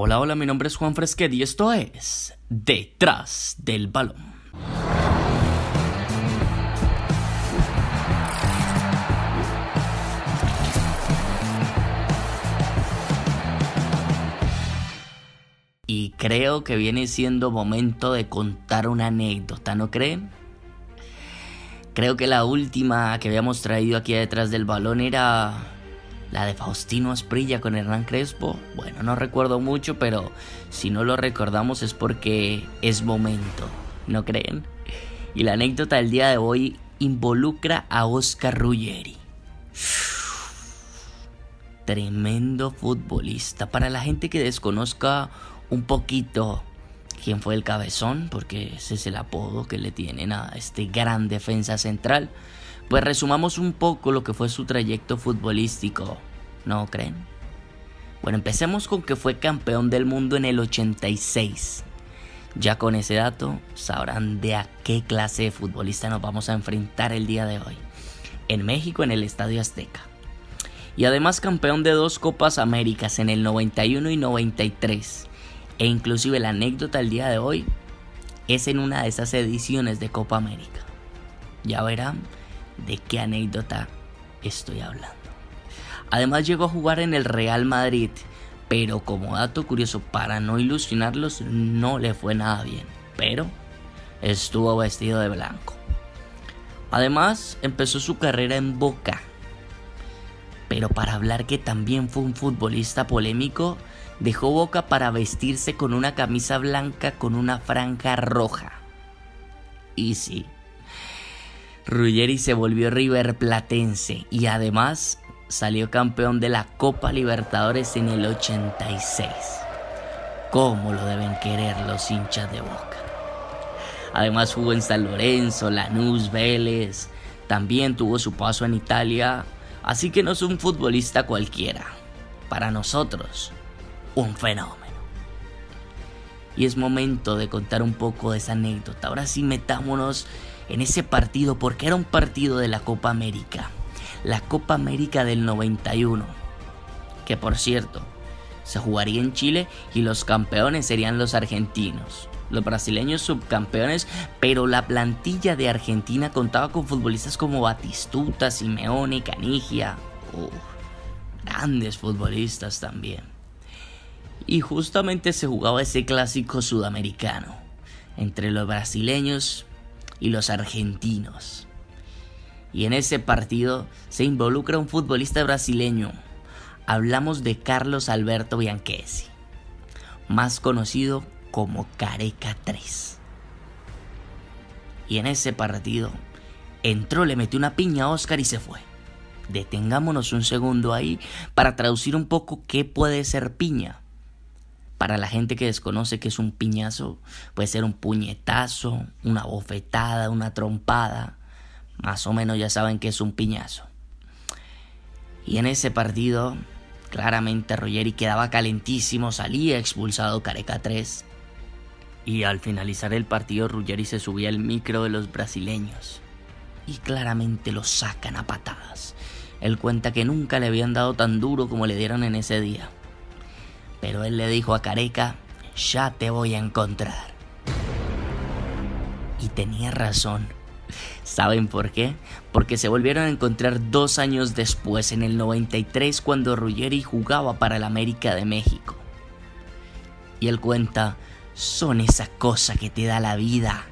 Hola, hola, mi nombre es Juan Fresquet y esto es Detrás del Balón. Y creo que viene siendo momento de contar una anécdota, ¿no creen? Creo que la última que habíamos traído aquí detrás del balón era la de Faustino Asprilla con Hernán Crespo. Bueno, no recuerdo mucho, pero si no lo recordamos es porque es momento, ¿no creen? Y la anécdota del día de hoy involucra a Oscar Ruggeri. Tremendo futbolista. Para la gente que desconozca un poquito quién fue el cabezón, porque ese es el apodo que le tienen a este gran defensa central, pues resumamos un poco lo que fue su trayecto futbolístico, ¿no creen? Bueno, empecemos con que fue campeón del mundo en el 86. Ya con ese dato sabrán de a qué clase de futbolista nos vamos a enfrentar el día de hoy. En México, en el Estadio Azteca. Y además campeón de dos Copas Américas en el 91 y 93 e inclusive la anécdota del día de hoy es en una de esas ediciones de Copa América. Ya verán de qué anécdota estoy hablando. Además llegó a jugar en el Real Madrid, pero como dato curioso para no ilusionarlos no le fue nada bien, pero estuvo vestido de blanco. Además empezó su carrera en Boca, pero para hablar que también fue un futbolista polémico, dejó Boca para vestirse con una camisa blanca con una franja roja. Y sí, Ruggeri se volvió River Platense y además salió campeón de la Copa Libertadores en el 86. ¿Cómo lo deben querer los hinchas de Boca? Además jugó en San Lorenzo, Lanús, Vélez. También tuvo su paso en Italia. Así que no es un futbolista cualquiera. Para nosotros, un fenómeno. Y es momento de contar un poco de esa anécdota. Ahora sí metámonos en ese partido porque era un partido de la Copa América. La Copa América del 91. Que por cierto, se jugaría en Chile y los campeones serían los argentinos. Los brasileños subcampeones, pero la plantilla de Argentina contaba con futbolistas como Batistuta, Simeone, Canigia. grandes futbolistas también y justamente se jugaba ese clásico sudamericano entre los brasileños y los argentinos. Y en ese partido se involucra un futbolista brasileño. Hablamos de Carlos Alberto Bianchesi, más conocido como Careca 3. Y en ese partido entró, le metió una piña a Oscar y se fue. Detengámonos un segundo ahí para traducir un poco qué puede ser piña. Para la gente que desconoce que es un piñazo, puede ser un puñetazo, una bofetada, una trompada. Más o menos ya saben que es un piñazo. Y en ese partido, claramente Ruggeri quedaba calentísimo, salía expulsado Careca 3. Y al finalizar el partido, Ruggeri se subía al micro de los brasileños. Y claramente lo sacan a patadas. Él cuenta que nunca le habían dado tan duro como le dieron en ese día. Pero él le dijo a Careca, ya te voy a encontrar. Y tenía razón. ¿Saben por qué? Porque se volvieron a encontrar dos años después, en el 93, cuando Ruggeri jugaba para el América de México. Y él cuenta, son esa cosa que te da la vida,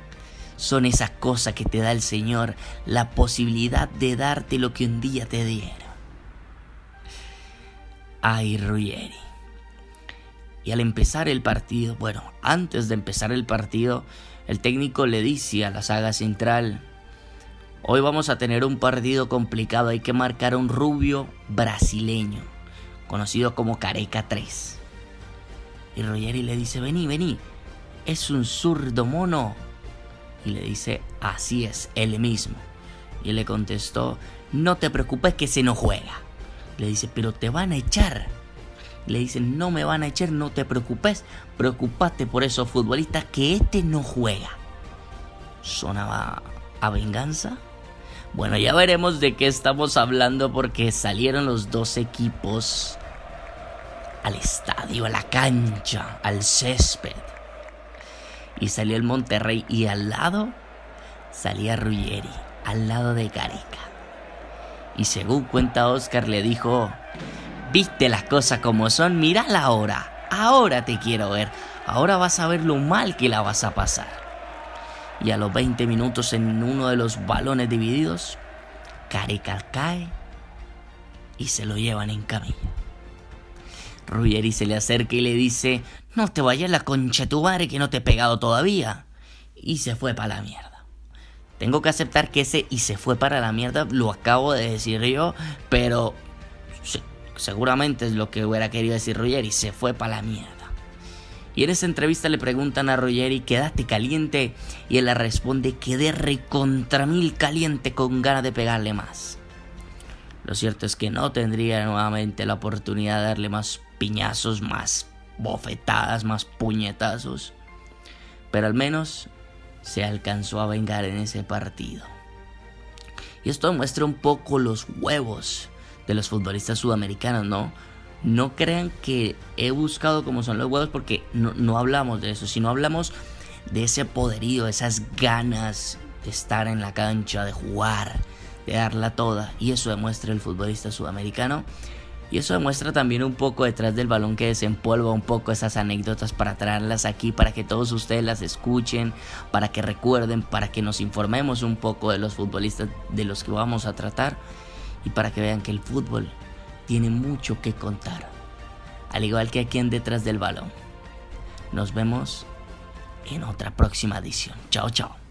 son esa cosa que te da el Señor, la posibilidad de darte lo que un día te diera. Ay, Ruggeri. Y al empezar el partido, bueno, antes de empezar el partido, el técnico le dice a la saga central, hoy vamos a tener un partido complicado, hay que marcar a un rubio brasileño, conocido como Careca 3. Y Rogeri le dice, vení, vení, es un zurdo mono. Y le dice, así es, él mismo. Y le contestó, no te preocupes que se no juega. Le dice, pero te van a echar le dicen, no me van a echar, no te preocupes, preocupate por esos futbolistas que este no juega. ¿Sonaba a venganza? Bueno, ya veremos de qué estamos hablando porque salieron los dos equipos al estadio, a la cancha, al césped. Y salió el Monterrey y al lado salía Ruggeri, al lado de Gareca. Y según cuenta Oscar le dijo, viste las cosas como son, mira la hora, ahora te quiero ver, ahora vas a ver lo mal que la vas a pasar. Y a los 20 minutos en uno de los balones divididos, Gareca cae y se lo llevan en camilla. Ruggeri se le acerca y le dice, no te vayas la concha tu madre que no te he pegado todavía. Y se fue para la mierda. Tengo que aceptar que ese y se fue para la mierda lo acabo de decir yo, pero seguramente es lo que hubiera querido decir Ruggeri, se fue para la mierda. Y en esa entrevista le preguntan a Ruggeri, ¿quedaste caliente? Y él le responde, quedé recontra mil caliente con ganas de pegarle más. Lo cierto es que no tendría nuevamente la oportunidad de darle más piñazos, más bofetadas, más puñetazos. Pero al menos se alcanzó a vengar en ese partido. Y esto muestra un poco los huevos de los futbolistas sudamericanos, ¿no? No crean que he buscado cómo son los huevos porque no, no hablamos de eso, sino hablamos de ese poderío, de esas ganas de estar en la cancha, de jugar, de darla toda. Y eso demuestra el futbolista sudamericano. Y eso demuestra también un poco detrás del balón que desempolva un poco esas anécdotas para traerlas aquí, para que todos ustedes las escuchen, para que recuerden, para que nos informemos un poco de los futbolistas de los que vamos a tratar y para que vean que el fútbol tiene mucho que contar. Al igual que aquí en Detrás del Balón. Nos vemos en otra próxima edición. Chao, chao.